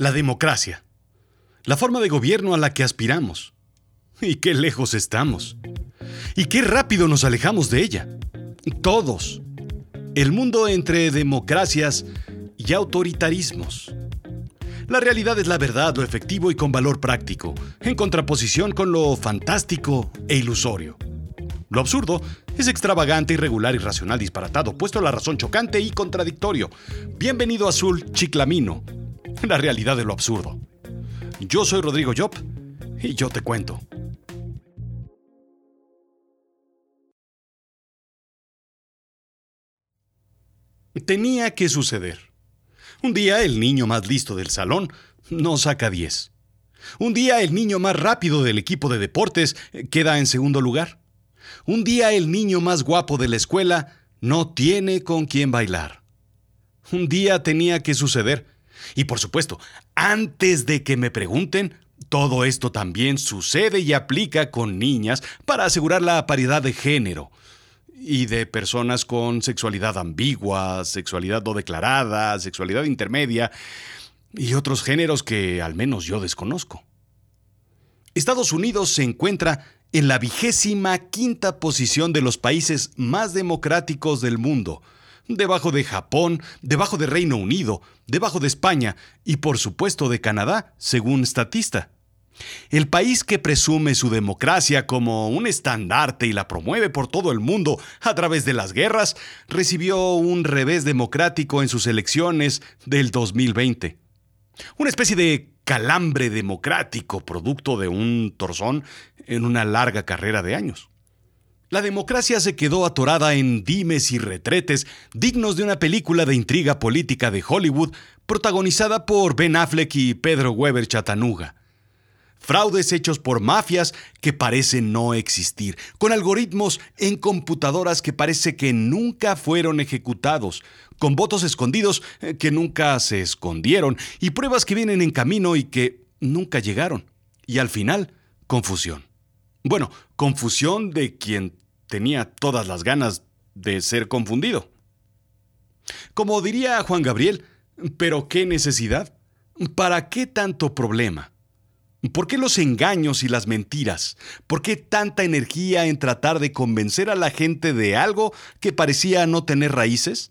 La democracia. La forma de gobierno a la que aspiramos. Y qué lejos estamos. Y qué rápido nos alejamos de ella. Todos. El mundo entre democracias y autoritarismos. La realidad es la verdad, lo efectivo y con valor práctico, en contraposición con lo fantástico e ilusorio. Lo absurdo es extravagante, irregular, irracional, disparatado, puesto a la razón chocante y contradictorio. Bienvenido Azul Chiclamino, la realidad de lo absurdo. Yo soy Rodrigo Job y yo te cuento. Tenía que suceder. Un día el niño más listo del salón no saca 10. Un día el niño más rápido del equipo de deportes queda en segundo lugar. Un día el niño más guapo de la escuela no tiene con quién bailar. Un día tenía que suceder. Y por supuesto, antes de que me pregunten, todo esto también sucede y aplica con niñas para asegurar la paridad de género y de personas con sexualidad ambigua, sexualidad no declarada, sexualidad intermedia y otros géneros que al menos yo desconozco. Estados Unidos se encuentra en la vigésima quinta posición de los países más democráticos del mundo, debajo de Japón, debajo de Reino Unido, debajo de España y por supuesto de Canadá, según Statista. El país que presume su democracia como un estandarte y la promueve por todo el mundo a través de las guerras, recibió un revés democrático en sus elecciones del 2020. Una especie de calambre democrático producto de un torzón en una larga carrera de años. La democracia se quedó atorada en dimes y retretes dignos de una película de intriga política de Hollywood protagonizada por Ben Affleck y Pedro Weber Chatanuga. Fraudes hechos por mafias que parecen no existir, con algoritmos en computadoras que parece que nunca fueron ejecutados, con votos escondidos eh, que nunca se escondieron y pruebas que vienen en camino y que nunca llegaron. Y al final, confusión. Bueno, confusión de quien tenía todas las ganas de ser confundido. Como diría Juan Gabriel, ¿pero qué necesidad? ¿Para qué tanto problema? ¿Por qué los engaños y las mentiras? ¿Por qué tanta energía en tratar de convencer a la gente de algo que parecía no tener raíces?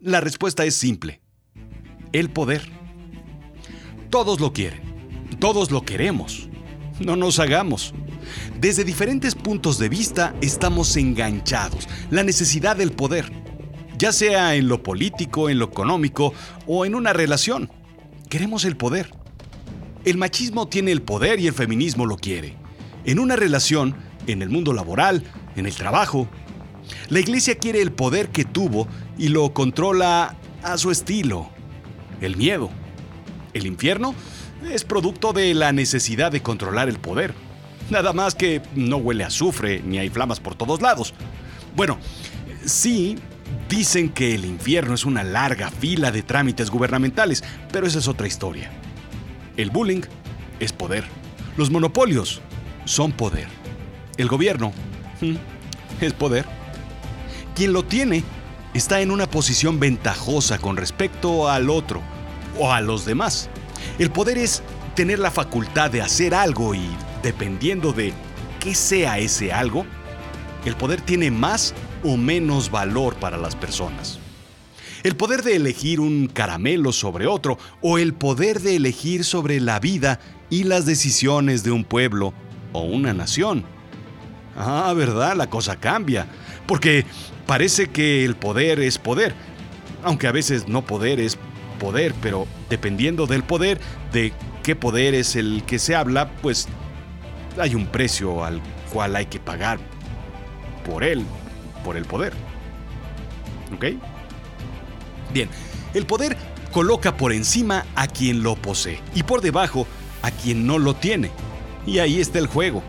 La respuesta es simple. El poder. Todos lo quieren. Todos lo queremos. No nos hagamos. Desde diferentes puntos de vista estamos enganchados. La necesidad del poder, ya sea en lo político, en lo económico o en una relación. Queremos el poder. El machismo tiene el poder y el feminismo lo quiere. En una relación, en el mundo laboral, en el trabajo. La iglesia quiere el poder que tuvo y lo controla a su estilo. El miedo. El infierno es producto de la necesidad de controlar el poder. Nada más que no huele a azufre ni hay flamas por todos lados. Bueno, sí, dicen que el infierno es una larga fila de trámites gubernamentales, pero esa es otra historia. El bullying es poder. Los monopolios son poder. El gobierno mm, es poder. Quien lo tiene está en una posición ventajosa con respecto al otro o a los demás. El poder es tener la facultad de hacer algo y dependiendo de qué sea ese algo, el poder tiene más o menos valor para las personas. El poder de elegir un caramelo sobre otro o el poder de elegir sobre la vida y las decisiones de un pueblo o una nación. Ah, ¿verdad? La cosa cambia. Porque parece que el poder es poder. Aunque a veces no poder es poder, pero dependiendo del poder, de qué poder es el que se habla, pues hay un precio al cual hay que pagar por él, por el poder. ¿Ok? Bien, el poder coloca por encima a quien lo posee y por debajo a quien no lo tiene. Y ahí está el juego.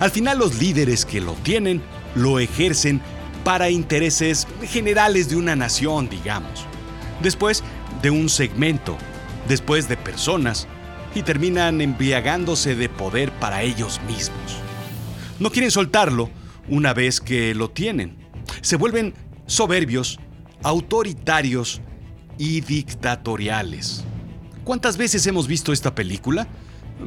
Al final los líderes que lo tienen lo ejercen para intereses generales de una nación, digamos. Después de un segmento, después de personas, y terminan embriagándose de poder para ellos mismos. No quieren soltarlo una vez que lo tienen. Se vuelven soberbios, autoritarios y dictatoriales. ¿Cuántas veces hemos visto esta película?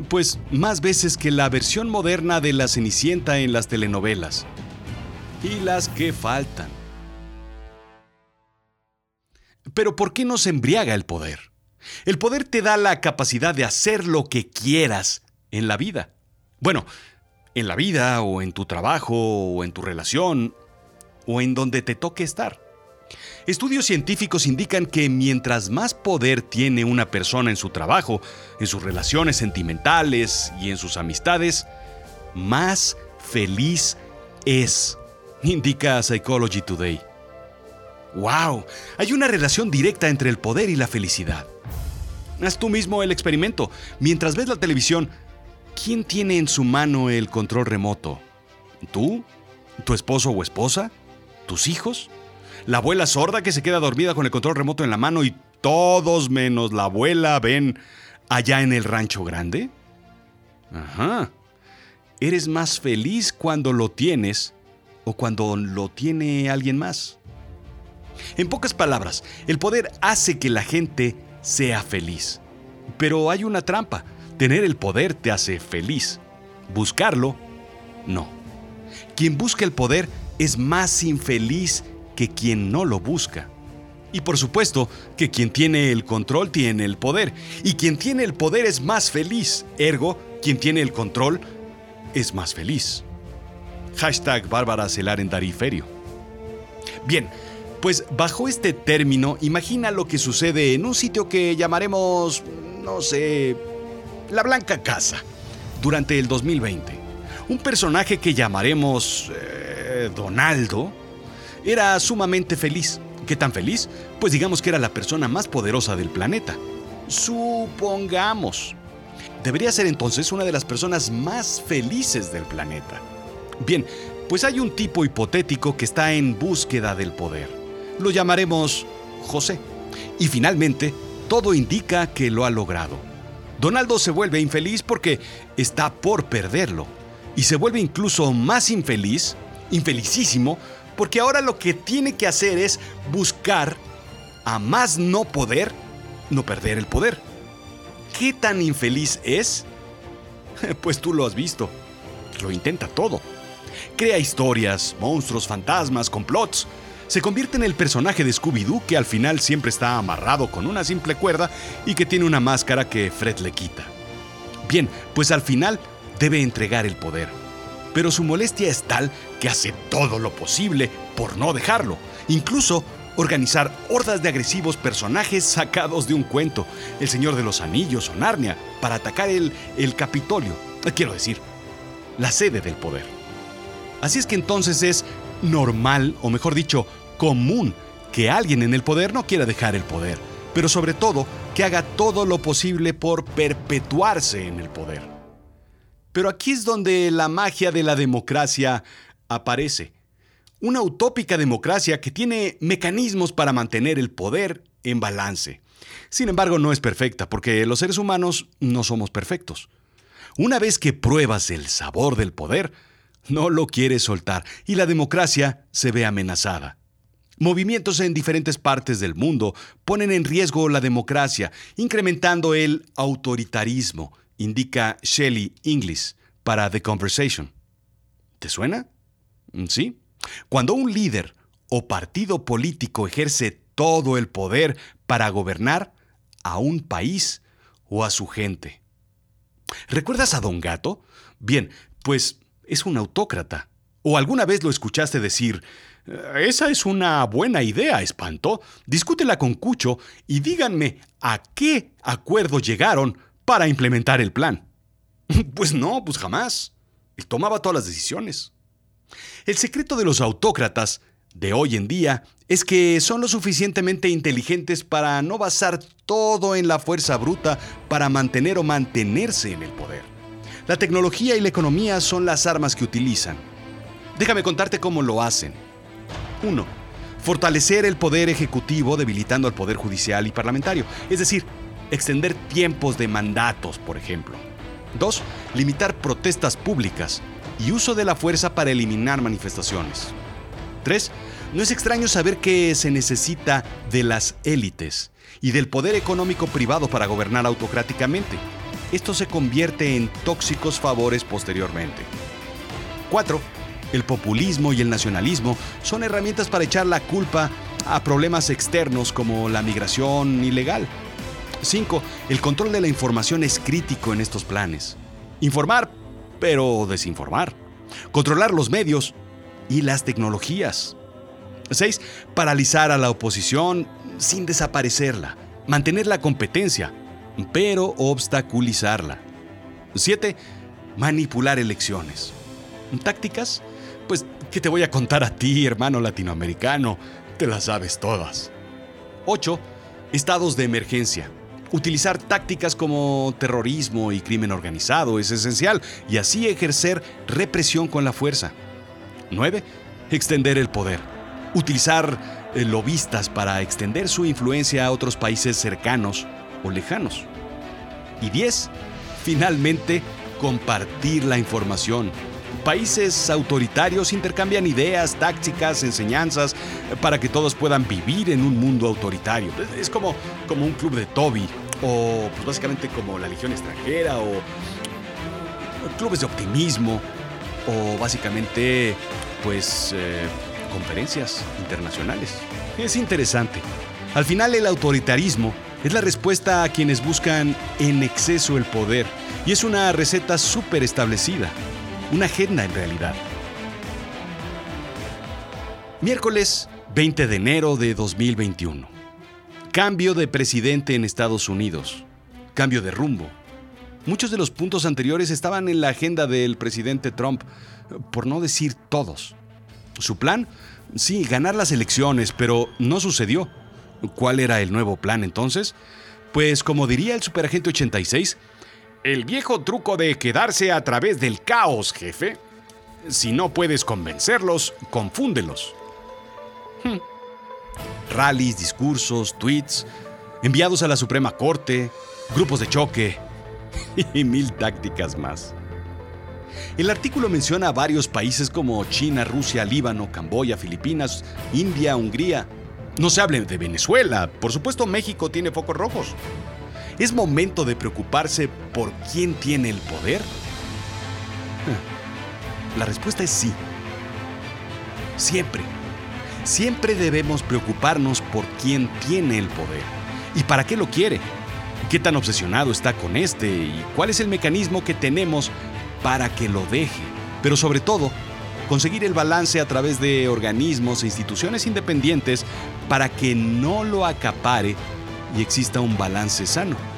Pues más veces que la versión moderna de La Cenicienta en las telenovelas. Y las que faltan. Pero ¿por qué nos embriaga el poder? El poder te da la capacidad de hacer lo que quieras en la vida. Bueno, en la vida o en tu trabajo o en tu relación o en donde te toque estar. Estudios científicos indican que mientras más poder tiene una persona en su trabajo, en sus relaciones sentimentales y en sus amistades, más feliz es, indica Psychology Today. ¡Wow! Hay una relación directa entre el poder y la felicidad. Haz tú mismo el experimento. Mientras ves la televisión, ¿quién tiene en su mano el control remoto? ¿Tú? ¿Tu esposo o esposa? ¿Tus hijos? ¿La abuela sorda que se queda dormida con el control remoto en la mano y todos menos la abuela ven allá en el rancho grande? Ajá. ¿Eres más feliz cuando lo tienes o cuando lo tiene alguien más? En pocas palabras, el poder hace que la gente sea feliz. Pero hay una trampa. Tener el poder te hace feliz. Buscarlo, no. Quien busca el poder es más infeliz que quien no lo busca. Y por supuesto que quien tiene el control tiene el poder. Y quien tiene el poder es más feliz. Ergo, quien tiene el control es más feliz. Hashtag Bárbara Celar en Dariferio. Bien, pues bajo este término, imagina lo que sucede en un sitio que llamaremos, no sé, la Blanca Casa, durante el 2020. Un personaje que llamaremos eh, Donaldo era sumamente feliz. ¿Qué tan feliz? Pues digamos que era la persona más poderosa del planeta. Supongamos. Debería ser entonces una de las personas más felices del planeta. Bien, pues hay un tipo hipotético que está en búsqueda del poder lo llamaremos José. Y finalmente, todo indica que lo ha logrado. Donaldo se vuelve infeliz porque está por perderlo. Y se vuelve incluso más infeliz, infelicísimo, porque ahora lo que tiene que hacer es buscar, a más no poder, no perder el poder. ¿Qué tan infeliz es? Pues tú lo has visto. Lo intenta todo. Crea historias, monstruos, fantasmas, complots se convierte en el personaje de Scooby-Doo que al final siempre está amarrado con una simple cuerda y que tiene una máscara que Fred le quita. Bien, pues al final debe entregar el poder. Pero su molestia es tal que hace todo lo posible por no dejarlo, incluso organizar hordas de agresivos personajes sacados de un cuento, El Señor de los Anillos o Narnia, para atacar el, el Capitolio, quiero decir, la sede del poder. Así es que entonces es normal, o mejor dicho, común que alguien en el poder no quiera dejar el poder, pero sobre todo que haga todo lo posible por perpetuarse en el poder. Pero aquí es donde la magia de la democracia aparece. Una utópica democracia que tiene mecanismos para mantener el poder en balance. Sin embargo, no es perfecta porque los seres humanos no somos perfectos. Una vez que pruebas el sabor del poder, no lo quieres soltar y la democracia se ve amenazada. Movimientos en diferentes partes del mundo ponen en riesgo la democracia, incrementando el autoritarismo, indica Shelley Inglis para The Conversation. ¿Te suena? Mm, sí. Cuando un líder o partido político ejerce todo el poder para gobernar a un país o a su gente. ¿Recuerdas a Don Gato? Bien, pues es un autócrata. ¿O alguna vez lo escuchaste decir, esa es una buena idea, espanto. Discútela con Cucho y díganme a qué acuerdo llegaron para implementar el plan. Pues no, pues jamás. Él tomaba todas las decisiones. El secreto de los autócratas de hoy en día es que son lo suficientemente inteligentes para no basar todo en la fuerza bruta para mantener o mantenerse en el poder. La tecnología y la economía son las armas que utilizan. Déjame contarte cómo lo hacen. 1. Fortalecer el poder ejecutivo debilitando al poder judicial y parlamentario, es decir, extender tiempos de mandatos, por ejemplo. 2. Limitar protestas públicas y uso de la fuerza para eliminar manifestaciones. 3. No es extraño saber que se necesita de las élites. y del poder económico privado para gobernar autocráticamente. Esto se convierte en tóxicos favores posteriormente. 4. El populismo y el nacionalismo son herramientas para echar la culpa a problemas externos como la migración ilegal. 5. El control de la información es crítico en estos planes. Informar, pero desinformar. Controlar los medios y las tecnologías. 6. Paralizar a la oposición sin desaparecerla. Mantener la competencia, pero obstaculizarla. 7. Manipular elecciones. ¿Tácticas? Pues, ¿qué te voy a contar a ti, hermano latinoamericano? Te las sabes todas. 8. Estados de emergencia. Utilizar tácticas como terrorismo y crimen organizado es esencial y así ejercer represión con la fuerza. 9. Extender el poder. Utilizar eh, lobistas para extender su influencia a otros países cercanos o lejanos. Y 10. Finalmente, compartir la información. Países autoritarios intercambian ideas, tácticas, enseñanzas para que todos puedan vivir en un mundo autoritario. Es como, como un club de Toby o pues básicamente como la Legión extranjera o clubes de optimismo o básicamente pues eh, conferencias internacionales. Es interesante. Al final el autoritarismo es la respuesta a quienes buscan en exceso el poder y es una receta súper establecida, una agenda en realidad. Miércoles 20 de enero de 2021. Cambio de presidente en Estados Unidos. Cambio de rumbo. Muchos de los puntos anteriores estaban en la agenda del presidente Trump, por no decir todos. Su plan, sí, ganar las elecciones, pero no sucedió. ¿Cuál era el nuevo plan entonces? Pues como diría el superagente 86, el viejo truco de quedarse a través del caos, jefe. Si no puedes convencerlos, confúndelos. Hmm. Rallies, discursos, tweets, enviados a la Suprema Corte, grupos de choque y mil tácticas más. El artículo menciona a varios países como China, Rusia, Líbano, Camboya, Filipinas, India, Hungría. No se hable de Venezuela, por supuesto México tiene focos rojos. ¿Es momento de preocuparse por quién tiene el poder? La respuesta es sí. Siempre. Siempre debemos preocuparnos por quién tiene el poder y para qué lo quiere. ¿Qué tan obsesionado está con este y cuál es el mecanismo que tenemos para que lo deje? Pero sobre todo, conseguir el balance a través de organismos e instituciones independientes para que no lo acapare y exista un balance sano.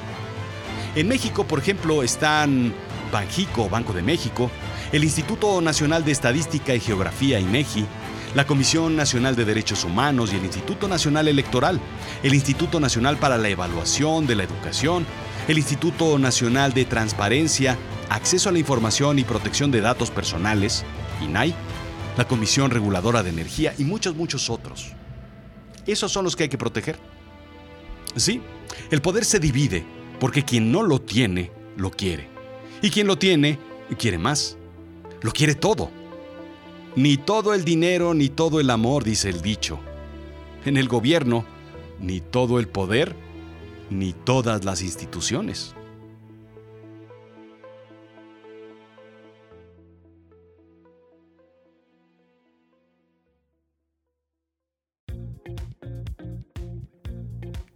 En México, por ejemplo, están Banjico, Banco de México, el Instituto Nacional de Estadística y Geografía, INEGI, la Comisión Nacional de Derechos Humanos y el Instituto Nacional Electoral, el Instituto Nacional para la Evaluación de la Educación, el Instituto Nacional de Transparencia, Acceso a la Información y Protección de Datos Personales, INAI, la Comisión Reguladora de Energía y muchos, muchos otros. Esos son los que hay que proteger. Sí, el poder se divide porque quien no lo tiene, lo quiere. Y quien lo tiene, quiere más. Lo quiere todo. Ni todo el dinero ni todo el amor, dice el dicho. En el gobierno, ni todo el poder, ni todas las instituciones.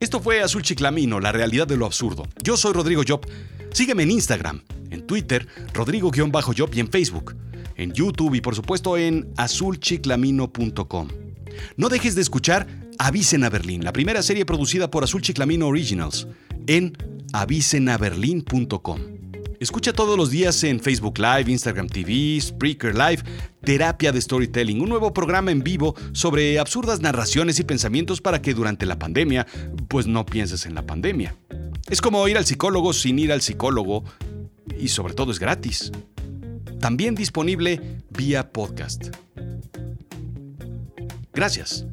Esto fue Azul Chiclamino, la realidad de lo absurdo. Yo soy Rodrigo Job. Sígueme en Instagram, en Twitter, Rodrigo-Job y en Facebook en YouTube y por supuesto en azulchiclamino.com. No dejes de escuchar Avisen a Berlín, la primera serie producida por Azul Chiclamino Originals, en avisenaberlin.com. Escucha todos los días en Facebook Live, Instagram TV, Spreaker Live, Terapia de Storytelling, un nuevo programa en vivo sobre absurdas narraciones y pensamientos para que durante la pandemia, pues no pienses en la pandemia. Es como ir al psicólogo sin ir al psicólogo y sobre todo es gratis también disponible vía podcast. Gracias.